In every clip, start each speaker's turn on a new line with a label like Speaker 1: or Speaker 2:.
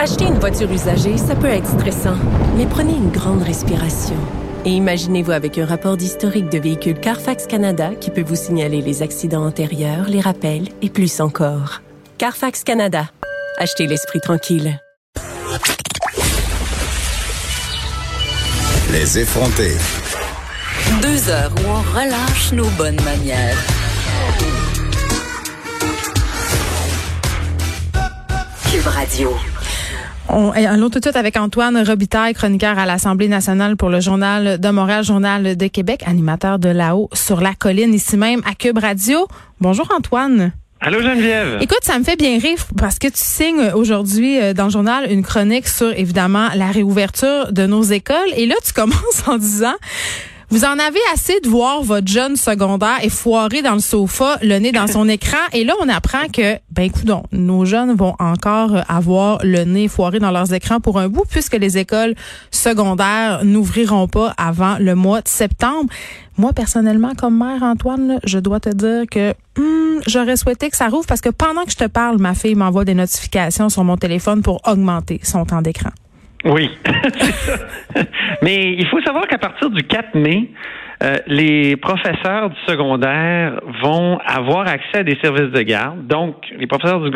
Speaker 1: Acheter une voiture usagée, ça peut être stressant, mais prenez une grande respiration. Et imaginez-vous avec un rapport d'historique de véhicule Carfax Canada qui peut vous signaler les accidents antérieurs, les rappels et plus encore. Carfax Canada. Achetez l'esprit tranquille.
Speaker 2: Les effronter.
Speaker 3: Deux heures où on relâche nos bonnes manières. Cube Radio.
Speaker 4: On, allons tout de suite avec Antoine Robitaille, chroniqueur à l'Assemblée nationale pour le Journal de Montréal, Journal de Québec, animateur de là-haut sur la colline, ici même à Cube Radio. Bonjour Antoine.
Speaker 5: Allô Geneviève.
Speaker 4: Écoute, ça me fait bien rire parce que tu signes aujourd'hui euh, dans le journal une chronique sur évidemment la réouverture de nos écoles et là tu commences en disant vous en avez assez de voir votre jeune secondaire effoiré dans le sofa, le nez dans son écran. Et là, on apprend que, ben, écoute, nos jeunes vont encore avoir le nez foiré dans leurs écrans pour un bout, puisque les écoles secondaires n'ouvriront pas avant le mois de septembre. Moi, personnellement, comme mère, Antoine, je dois te dire que hmm, j'aurais souhaité que ça rouvre parce que pendant que je te parle, ma fille m'envoie des notifications sur mon téléphone pour augmenter son temps d'écran.
Speaker 5: Oui, Mais il faut savoir qu'à partir du 4 mai, euh, les professeurs du secondaire vont avoir accès à des services de garde. Donc, les professeurs du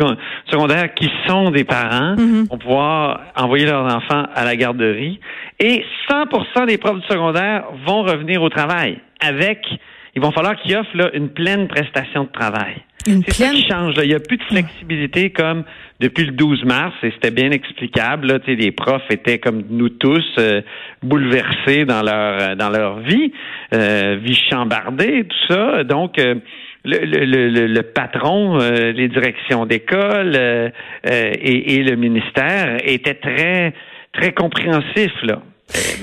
Speaker 5: secondaire qui sont des parents mm-hmm. vont pouvoir envoyer leurs enfants à la garderie. Et 100% des profs du secondaire vont revenir au travail avec, il va falloir qu'ils offrent là, une pleine prestation de travail. C'est ça qui change. Là. Il n'y a plus de flexibilité comme depuis le 12 mars, et c'était bien explicable. Là, les profs étaient comme nous tous euh, bouleversés dans leur euh, dans leur vie, euh, vie chambardée, tout ça. Donc le, le, le, patron, les directions d'école et, et, le ministère étaient très très compréhensifs là.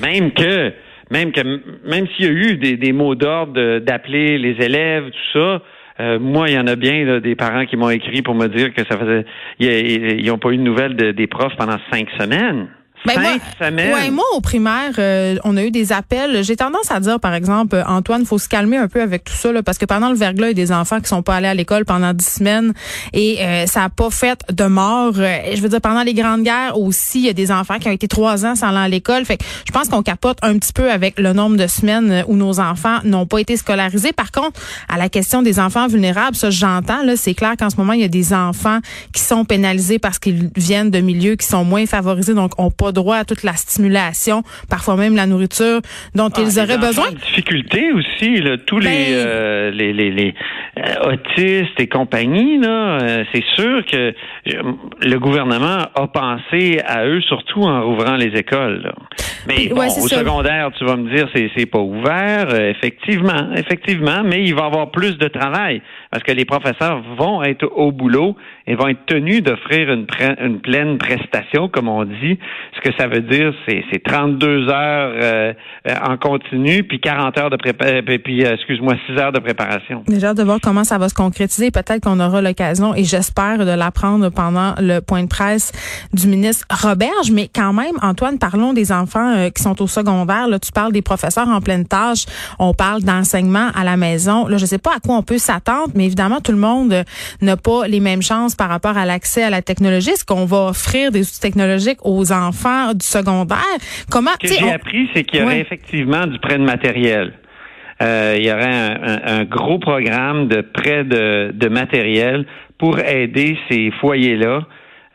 Speaker 5: Même que même que même s'il y a eu des, des mots d'ordre d'appeler les élèves, tout ça, euh, moi, il y en a bien des parents qui m'ont écrit pour me dire que ça faisait, ils n'ont pas eu de nouvelles des profs pendant cinq semaines.
Speaker 4: Ben moi, Ouais, moi, au primaire, euh, on a eu des appels. J'ai tendance à dire, par exemple, euh, Antoine, faut se calmer un peu avec tout ça, là, parce que pendant le verglas, il y a des enfants qui sont pas allés à l'école pendant dix semaines et euh, ça a pas fait de mort. je veux dire, pendant les grandes guerres aussi, il y a des enfants qui ont été trois ans sans aller à l'école. Fait que je pense qu'on capote un petit peu avec le nombre de semaines où nos enfants n'ont pas été scolarisés. Par contre, à la question des enfants vulnérables, ça, j'entends, là, c'est clair qu'en ce moment, il y a des enfants qui sont pénalisés parce qu'ils viennent de milieux qui sont moins favorisés, donc ont pas droit à toute la stimulation, parfois même la nourriture dont ah, ils auraient besoin.
Speaker 5: Difficulté aussi, là, tous les, ben euh, les, les, les euh, autistes et compagnie, là, euh, c'est sûr que le gouvernement a pensé à eux surtout en rouvrant les écoles. Mais bon, au secondaire, tu vas me dire c'est c'est pas ouvert, effectivement, effectivement, mais il va y avoir plus de travail parce que les professeurs vont être au boulot et vont être tenus d'offrir une, une pleine prestation, comme on dit. Ce que ça veut dire, c'est, c'est 32 heures euh, euh, en continu, puis 40 heures de préparation, euh, puis excuse-moi, 6 heures de préparation.
Speaker 4: Déjà de voir comment ça va se concrétiser. Peut-être qu'on aura l'occasion, et j'espère de l'apprendre pendant le point de presse du ministre Roberge. Mais quand même, Antoine, parlons des enfants qui sont au secondaire. Là, tu parles des professeurs en pleine tâche. On parle d'enseignement à la maison. Là, je sais pas à quoi on peut s'attendre, mais évidemment, tout le monde n'a pas les mêmes chances par rapport à l'accès à la technologie. Est-ce qu'on va offrir des outils technologiques aux enfants du secondaire?
Speaker 5: Comment Ce que j'ai appris, c'est qu'il y aurait effectivement du prêt de matériel. Euh, il y aurait un, gros programme de prêt de matériel pour aider ces foyers-là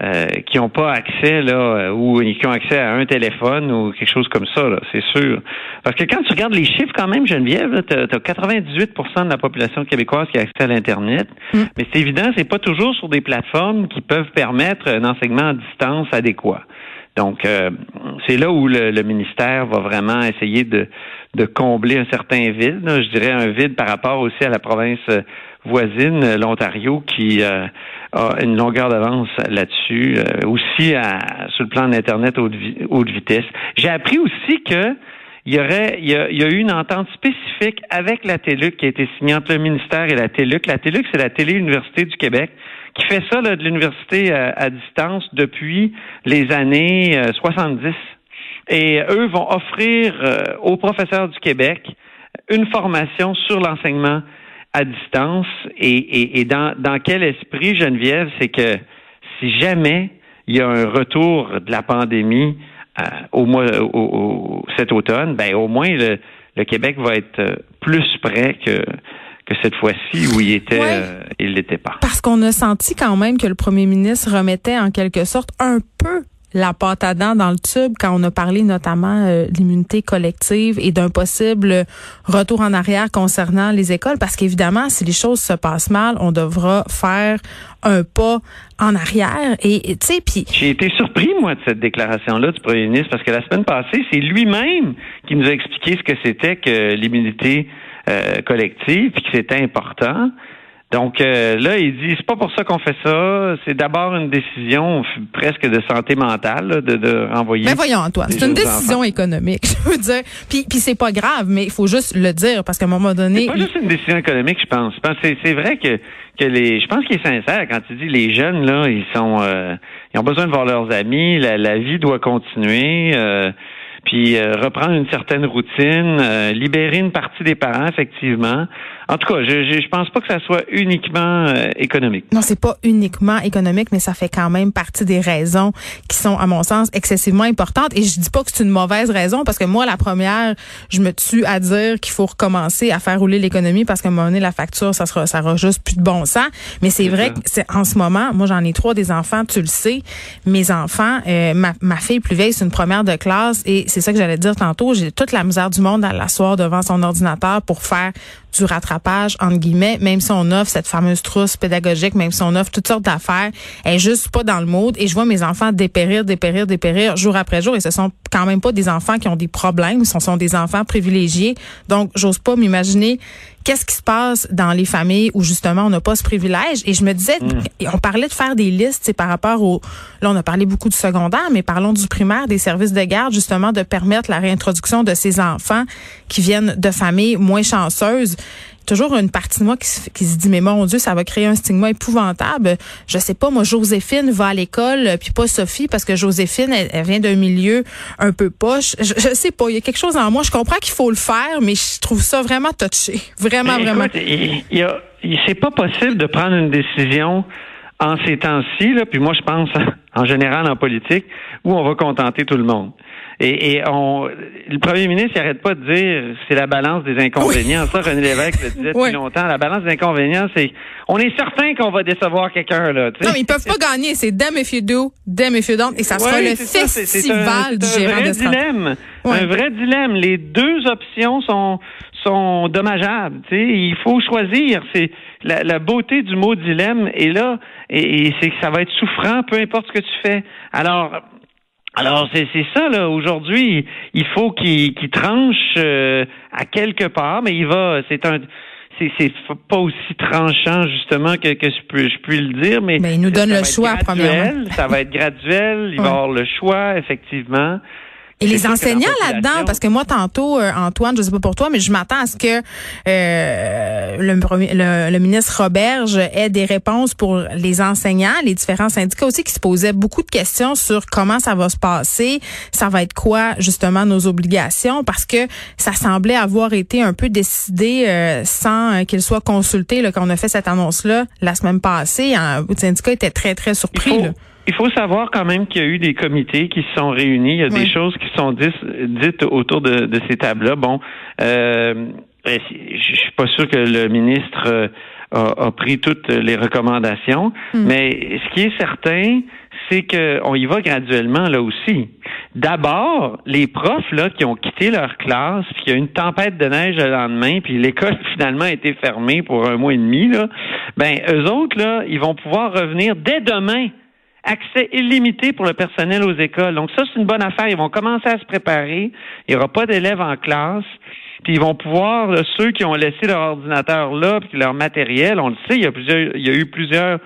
Speaker 5: euh, qui n'ont pas accès là euh, ou qui ont accès à un téléphone ou quelque chose comme ça, c'est sûr. Parce que quand tu regardes les chiffres quand même, Geneviève, tu as, 98% de la population québécoise qui a accès à l'Internet. Mm. Mais c'est évident, c'est pas toujours sur des plateformes qui peuvent permettre un enseignement à distance adéquat. Donc, euh, c'est là où le, ministère va vraiment essayer de, de combler un certain vide. je dirais un vide par rapport aussi à la province voisine, l'Ontario, qui euh, a une longueur d'avance là-dessus, euh, aussi à, sur le plan d'Internet haute, haute vitesse. J'ai appris aussi que il y aurait, il y, a, eu une entente spécifique avec la TELUC qui a été signée entre le ministère et la TELUC. La TELUC, c'est la Télé-Université du Québec qui fait ça là, de l'université à, euh, à, distance depuis les années 70. Et eux vont offrir aux professeurs du Québec une formation sur l'enseignement à distance et, et, et dans, dans quel esprit, Geneviève, c'est que si jamais il y a un retour de la pandémie euh, au mois au, cet automne, ben au moins le, le Québec va être euh, plus près que que cette fois-ci où il était, euh, il l'était pas.
Speaker 4: Parce qu'on a senti quand même que le premier ministre remettait en quelque sorte un peu la pâte à dents dans le tube quand on a parlé notamment euh, de l'immunité collective et d'un possible retour en arrière concernant les écoles. Parce qu'évidemment si les choses se passent mal on devra faire un pas en arrière. Et tu sais puis
Speaker 5: j'ai été surpris moi de cette déclaration là du premier ministre parce que la semaine passée c'est lui-même qui nous a expliqué ce que c'était que l'immunité euh, collective puis que c'était important donc euh, là, il dit c'est pas pour ça qu'on fait ça. C'est d'abord une décision presque de santé mentale de, de renvoyer.
Speaker 4: Mais voyons Antoine, c'est une décision économique. Je veux dire, puis puis c'est pas grave, mais il faut juste le dire parce qu'à un moment donné.
Speaker 5: C'est pas juste une décision économique, je pense. C'est c'est vrai que que les. Je pense qu'il est sincère quand il dit les jeunes là, ils sont euh, ils ont besoin de voir leurs amis. La, la vie doit continuer. Euh, puis euh, reprendre une certaine routine, euh, libérer une partie des parents, effectivement. En tout cas, je, je, je pense pas que ça soit uniquement euh, économique.
Speaker 4: Non, c'est pas uniquement économique, mais ça fait quand même partie des raisons qui sont, à mon sens, excessivement importantes. Et je dis pas que c'est une mauvaise raison, parce que moi, la première, je me tue à dire qu'il faut recommencer à faire rouler l'économie, parce qu'à un moment donné, la facture, ça sera, ça aura juste plus de bon sens. Mais c'est vrai que c'est en ce moment, moi, j'en ai trois des enfants, tu le sais. Mes enfants, ma, ma fille plus vieille, c'est une première de classe, et c'est ça que j'allais dire tantôt. J'ai toute la misère du monde à l'asseoir devant son ordinateur pour faire du rattrapage, entre guillemets, même si on offre cette fameuse trousse pédagogique, même si on offre toutes sortes d'affaires, elle est juste pas dans le mode. Et je vois mes enfants dépérir, dépérir, dépérir jour après jour. Et ce sont quand même pas des enfants qui ont des problèmes, ce sont des enfants privilégiés. Donc, j'ose pas m'imaginer qu'est-ce qui se passe dans les familles où justement on n'a pas ce privilège. Et je me disais, mm. on parlait de faire des listes, c'est par rapport au, là on a parlé beaucoup du secondaire, mais parlons du primaire, des services de garde, justement de permettre la réintroduction de ces enfants qui viennent de familles moins chanceuses toujours une partie de moi qui, se dit mais mon Dieu ça va créer un stigma épouvantable. Je sais pas moi Joséphine va à l'école puis pas Sophie parce que Joséphine elle, vient d'un milieu un peu poche. Je, je, sais pas il y a quelque chose en moi. Je comprends qu'il faut le faire mais je trouve ça vraiment touché. Vraiment vraiment.
Speaker 5: il, il, c'est pas possible de prendre une décision en ces temps-ci là puis moi je pense en général en politique où on va contenter tout le monde et, et on, le premier ministre n'arrête pas de dire c'est la balance des inconvénients. Ça, René Lévesque le disait depuis longtemps. La balance des inconvénients, c'est on est certain qu'on va décevoir quelqu'un là.
Speaker 4: Non, ils peuvent pas gagner. C'est damn if you do, damn if you don't, et ça sera le festival du gérant
Speaker 5: un vrai dilemme. Un vrai dilemme. Les deux options sont sont dommageables. sais, Il faut choisir. C'est la, la, beauté du mot dilemme est là, et, et c'est que ça va être souffrant, peu importe ce que tu fais. Alors alors c'est ça là. Aujourd'hui, il faut qu'il tranche euh, à quelque part, mais il va. C'est un c'est pas aussi tranchant justement que, que je, peux, je puis le dire, mais,
Speaker 4: mais il nous donne le choix premièrement.
Speaker 5: Ça va être graduel, il va avoir le choix effectivement.
Speaker 4: Et les enseignants là-dedans, parce que moi tantôt, euh, Antoine, je sais pas pour toi, mais je m'attends à ce que euh, le, le, ministre Roberge ait des réponses pour les enseignants, les différents syndicats aussi qui se posaient beaucoup de questions sur comment ça va se passer, ça va être quoi justement nos obligations, parce que ça semblait avoir été un peu décidé euh, sans qu'il soit consulté là, quand on a fait cette annonce-là la semaine passée. Hein, le syndicat était très très surpris. Là.
Speaker 5: Il faut savoir quand même qu'il y a eu des comités qui se sont réunis. Il y a des choses qui sont dites, autour de, ces tables-là. Bon, euh, je suis pas sûr que le ministre euh, a, pris toutes les recommandations, hmm. mais ce qui est certain, c'est qu'on y va graduellement là aussi. D'abord, les profs là qui ont quitté leur classe, puis qu'il y a une tempête de neige le lendemain, puis l'école finalement a été fermée pour un mois et demi là, ben eux autres là, ils vont pouvoir revenir dès demain accès illimité pour le personnel aux écoles. Donc ça, c'est une bonne affaire. Ils vont commencer à se préparer. Il n'y aura pas d'élèves en classe. Puis ils vont pouvoir, ceux qui ont laissé leur ordinateur là, puis leur matériel, on le sait, il y a plusieurs, il y a eu plusieurs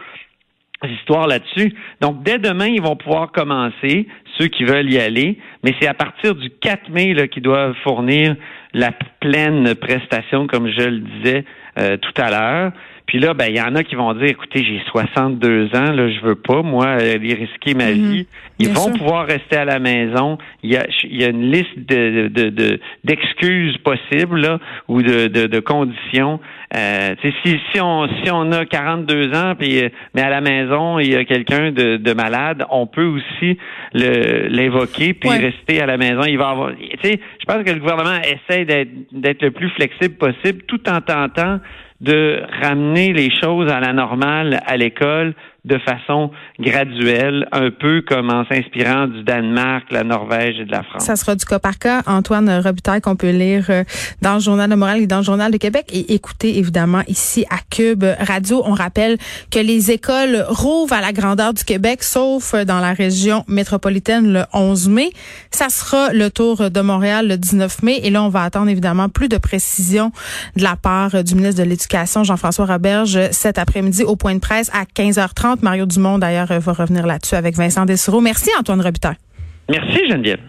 Speaker 5: histoires là-dessus. Donc, dès demain, ils vont pouvoir commencer, ceux qui veulent y aller, mais c'est à partir du 4 mai qu'ils doivent fournir la pleine prestation, comme je le disais euh, tout à l'heure. Puis là, ben, il y en a qui vont dire, écoutez, j'ai 62 ans, là, je veux pas, moi, aller risquer ma mhm. vie. Ils vont pouvoir rester à la maison. Il y a, il y a une liste de, de, d'excuses possibles, là, ou de, de, de conditions. Euh, si, si on si on a 42 ans, puis mais à la maison il y a quelqu'un de, de malade, on peut aussi le, l'évoquer puis rester à la maison. Il va avoir, tu sais, je pense que le gouvernement essaie d'être d'être le plus flexible possible, tout en tentant de ramener les choses à la normale à l'école de façon graduelle, un peu comme en s'inspirant du Danemark, la Norvège et de la France.
Speaker 4: Ça sera du cas par cas. Antoine Robitaille qu'on peut lire euh, dans le Journal de Montréal et dans le Journal de Québec et écouter évidemment ici à Cube Radio. On rappelle que les écoles rouvrent à la grandeur du Québec, sauf dans la région métropolitaine le 11 mai. Ça sera le tour de Montréal le 19 mai et là, on va attendre évidemment plus de précisions de la part du ministre de l'Éducation, Jean-François Roberge, cet après-midi au point de presse à 15h30. Mario Dumont, d'ailleurs, va revenir là-dessus avec Vincent Dessureau. Merci, Antoine Robitaille.
Speaker 5: Merci, Geneviève.